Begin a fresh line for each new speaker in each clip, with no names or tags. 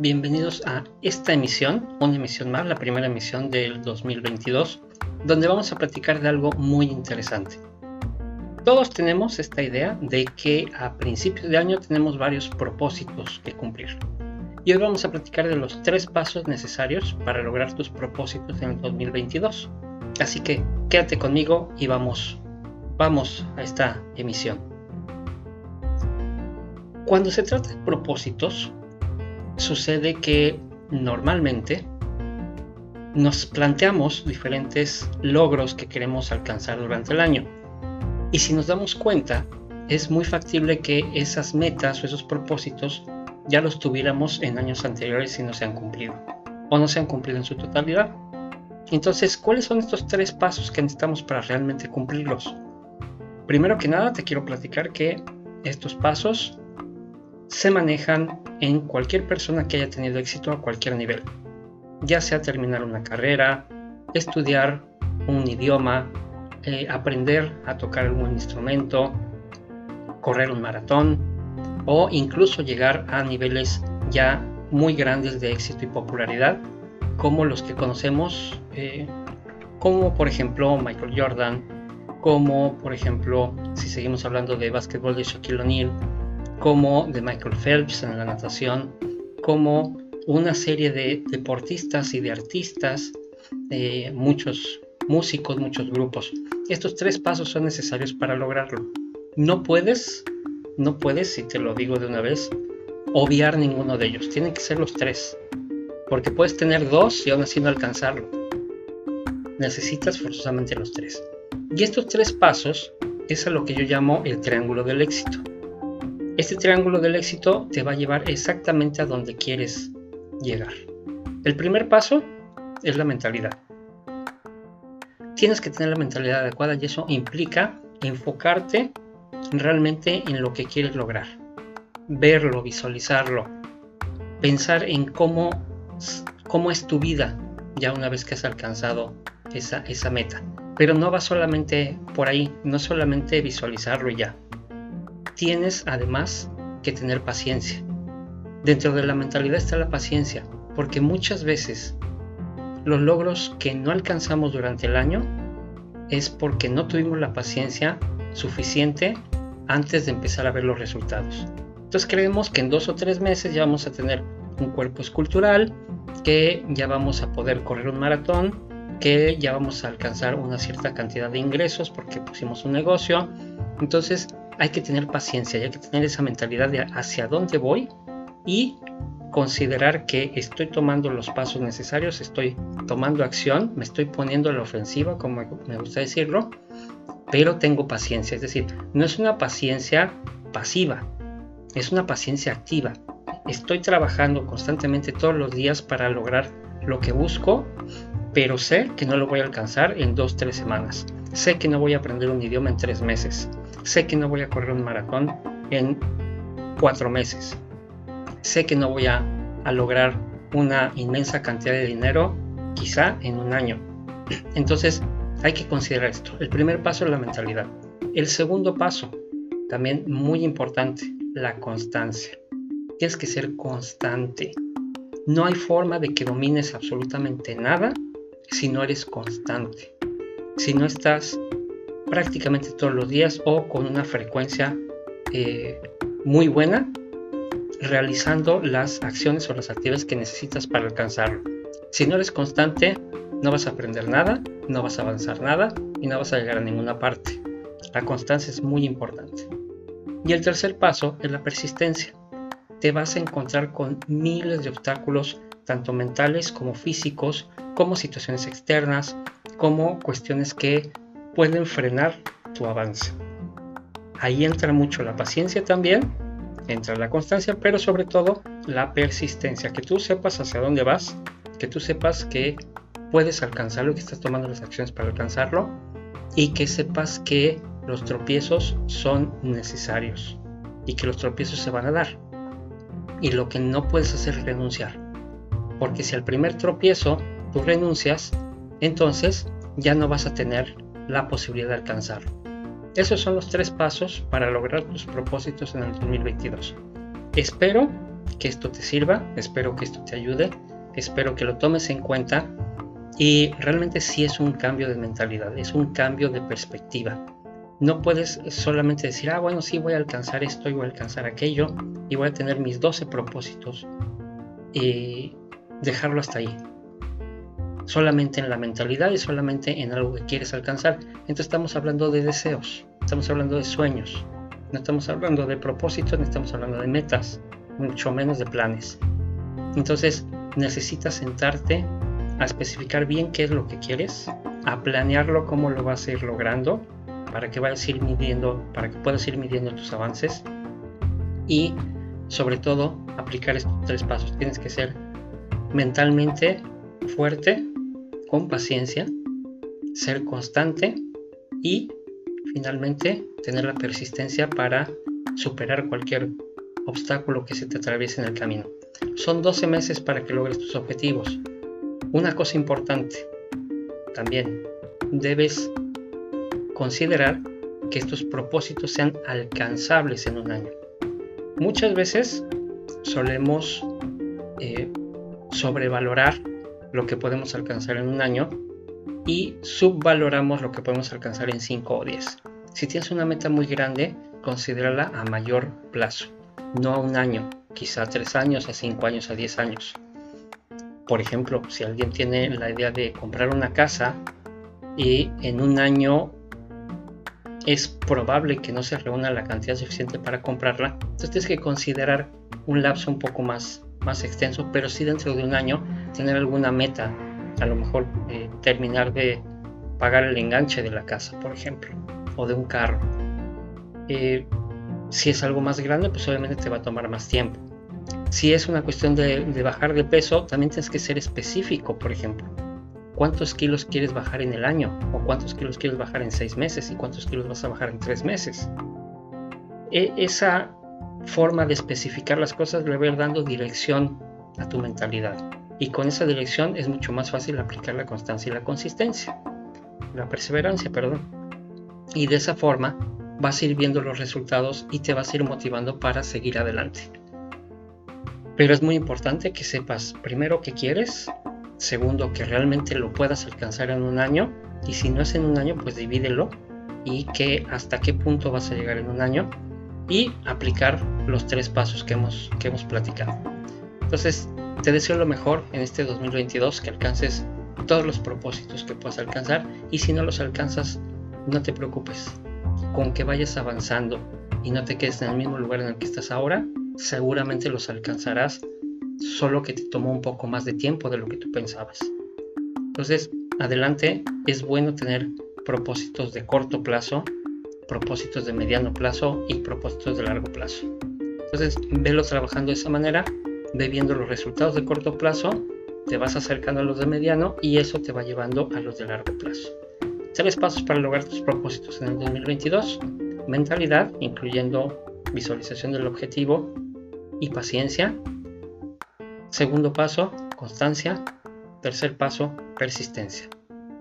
Bienvenidos a esta emisión, una emisión más, la primera emisión del 2022, donde vamos a platicar de algo muy interesante. Todos tenemos esta idea de que a principios de año tenemos varios propósitos que cumplir. Y hoy vamos a platicar de los tres pasos necesarios para lograr tus propósitos en el 2022. Así que quédate conmigo y vamos, vamos a esta emisión. Cuando se trata de propósitos, sucede que normalmente nos planteamos diferentes logros que queremos alcanzar durante el año. Y si nos damos cuenta, es muy factible que esas metas o esos propósitos ya los tuviéramos en años anteriores y no se han cumplido. O no se han cumplido en su totalidad. Entonces, ¿cuáles son estos tres pasos que necesitamos para realmente cumplirlos? Primero que nada, te quiero platicar que estos pasos se manejan en cualquier persona que haya tenido éxito a cualquier nivel, ya sea terminar una carrera, estudiar un idioma, eh, aprender a tocar algún instrumento, correr un maratón o incluso llegar a niveles ya muy grandes de éxito y popularidad como los que conocemos, eh, como por ejemplo Michael Jordan, como por ejemplo si seguimos hablando de básquetbol de Shaquille O'Neal, como de Michael Phelps en la natación, como una serie de deportistas y de artistas, muchos músicos, muchos grupos. Estos tres pasos son necesarios para lograrlo. No puedes, no puedes, si te lo digo de una vez, obviar ninguno de ellos. Tienen que ser los tres. Porque puedes tener dos y aún así no alcanzarlo. Necesitas forzosamente los tres. Y estos tres pasos es a lo que yo llamo el triángulo del éxito. Este triángulo del éxito te va a llevar exactamente a donde quieres llegar. El primer paso es la mentalidad. Tienes que tener la mentalidad adecuada y eso implica enfocarte realmente en lo que quieres lograr. Verlo, visualizarlo, pensar en cómo, cómo es tu vida ya una vez que has alcanzado esa, esa meta. Pero no va solamente por ahí, no solamente visualizarlo y ya tienes además que tener paciencia. Dentro de la mentalidad está la paciencia, porque muchas veces los logros que no alcanzamos durante el año es porque no tuvimos la paciencia suficiente antes de empezar a ver los resultados. Entonces creemos que en dos o tres meses ya vamos a tener un cuerpo escultural, que ya vamos a poder correr un maratón, que ya vamos a alcanzar una cierta cantidad de ingresos porque pusimos un negocio. Entonces hay que tener paciencia, hay que tener esa mentalidad de hacia dónde voy y considerar que estoy tomando los pasos necesarios, estoy tomando acción, me estoy poniendo a la ofensiva, como me gusta decirlo, pero tengo paciencia, es decir, no es una paciencia pasiva, es una paciencia activa. Estoy trabajando constantemente todos los días para lograr lo que busco, pero sé que no lo voy a alcanzar en dos, tres semanas. Sé que no voy a aprender un idioma en tres meses. Sé que no voy a correr un maratón en cuatro meses. Sé que no voy a, lograr una inmensa cantidad de dinero quizá en un año. Entonces hay que considerar esto. El primer paso es la mentalidad. El segundo paso, también muy importante, la constancia. Tienes que ser constante. No hay forma de que domines absolutamente nada si no eres constante. Si no estás prácticamente todos los días o con una frecuencia eh, muy buena realizando las acciones o las actividades que necesitas para alcanzarlo. Si no eres constante, no vas a aprender nada, no vas a avanzar nada y no vas a llegar a ninguna parte. La constancia es muy importante. Y el tercer paso es la persistencia. Te vas a encontrar con miles de obstáculos, tanto mentales como físicos, como situaciones externas, como cuestiones que pueden frenar tu avance. Ahí entra mucho la paciencia también, entra la constancia, pero sobre todo la persistencia, que tú sepas hacia dónde vas, que tú sepas que puedes alcanzarlo, que estás tomando las acciones para alcanzarlo y que sepas que los tropiezos son necesarios y que los tropiezos se van a dar. Y lo que no puedes hacer es renunciar. Porque si al primer tropiezo tú renuncias, entonces ya no vas a tener la posibilidad de alcanzarlo. Esos son los tres pasos para lograr tus propósitos en el 2022. Espero que esto te sirva, espero que esto te ayude, espero que lo tomes en cuenta y realmente sí es un cambio de mentalidad, es un cambio de perspectiva. No puedes solamente decir, ah, bueno, sí voy a alcanzar esto y voy a alcanzar aquello y voy a tener mis 12 propósitos y dejarlo hasta ahí. Solamente en la mentalidad y solamente en algo que quieres alcanzar. Entonces estamos hablando de deseos, estamos hablando de sueños, no estamos hablando de propósitos, no estamos hablando de metas, mucho menos de planes. Entonces necesitas sentarte a especificar bien qué es lo que quieres, a planearlo cómo lo vas a ir logrando, para que vayas a ir midiendo, para que puedas ir midiendo tus avances y sobre todo aplicar estos tres pasos. Tienes que ser mentalmente fuerte, con paciencia, ser constante y finalmente tener la persistencia para superar cualquier obstáculo que se te atraviese en el camino. Son 12 meses para que logres tus objetivos. Una cosa importante, también debes considerar que estos propósitos sean alcanzables en un año. Muchas veces solemos eh, sobrevalorar lo que podemos alcanzar en un año y subvaloramos lo que podemos alcanzar en 5 o 10. Si tienes una meta muy grande, considérala a mayor plazo, no a un año, quizá a 3 años, a 5 años, a 10 años. Por ejemplo, si alguien tiene la idea de comprar una casa y en un año es probable que no se reúna la cantidad suficiente para comprarla, entonces tienes que considerar un lapso un poco más, más extenso, pero sí dentro de un año tener alguna meta, a lo mejor eh, terminar de pagar el enganche de la casa, por ejemplo, o de un carro. Eh, si es algo más grande, pues obviamente te va a tomar más tiempo. Si es una cuestión de, bajar de peso, también tienes que ser específico, por ejemplo. ¿Cuántos kilos quieres bajar en el año? ¿O cuántos kilos quieres bajar en seis meses? ¿Y cuántos kilos vas a bajar en tres meses? E, esa forma de especificar las cosas le va a ir dando dirección a tu mentalidad. Y con esa dirección es mucho más fácil aplicar la constancia y la consistencia. La perseverancia, perdón. Y de esa forma vas a ir viendo los resultados y te vas a ir motivando para seguir adelante. Pero es muy importante que sepas primero qué quieres, segundo que realmente lo puedas alcanzar en un año y si no es en un año pues divídelo y que hasta qué punto vas a llegar en un año y aplicar los tres pasos que hemos, que hemos platicado. Entonces te deseo lo mejor en este 2022, que alcances todos los propósitos que puedas alcanzar y si no los alcanzas no te preocupes, con que vayas avanzando y no te quedes en el mismo lugar en el que estás ahora, seguramente los alcanzarás, solo que te tomó un poco más de tiempo de lo que tú pensabas. Entonces, adelante, es bueno tener propósitos de corto plazo, propósitos de mediano plazo y propósitos de largo plazo. Entonces, velo trabajando de esa manera, ve viendo los resultados de corto plazo, te vas acercando a los de mediano y eso te va llevando a los de largo plazo. Tres pasos para lograr tus propósitos en el 2022. Mentalidad, incluyendo visualización del objetivo, y paciencia. Segundo paso, constancia. Tercer paso, persistencia.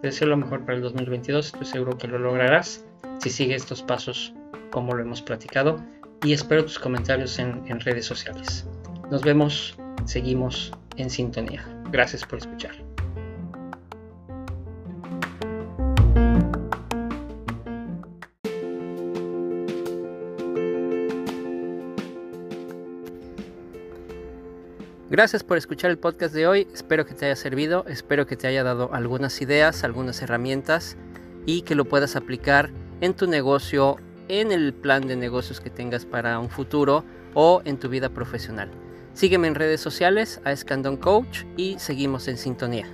Te deseo lo mejor para el 2022, estoy seguro que lo lograrás si sigues estos pasos como lo hemos platicado y espero tus comentarios en, en redes sociales. Nos vemos, seguimos en sintonía. Gracias por escuchar. Gracias por escuchar el podcast de hoy, espero que te haya servido, espero que te haya dado algunas ideas, algunas herramientas y que lo puedas aplicar en tu negocio, en el plan de negocios que tengas para un futuro o en tu vida profesional. Sígueme en redes sociales a Escandón Coach y seguimos en sintonía.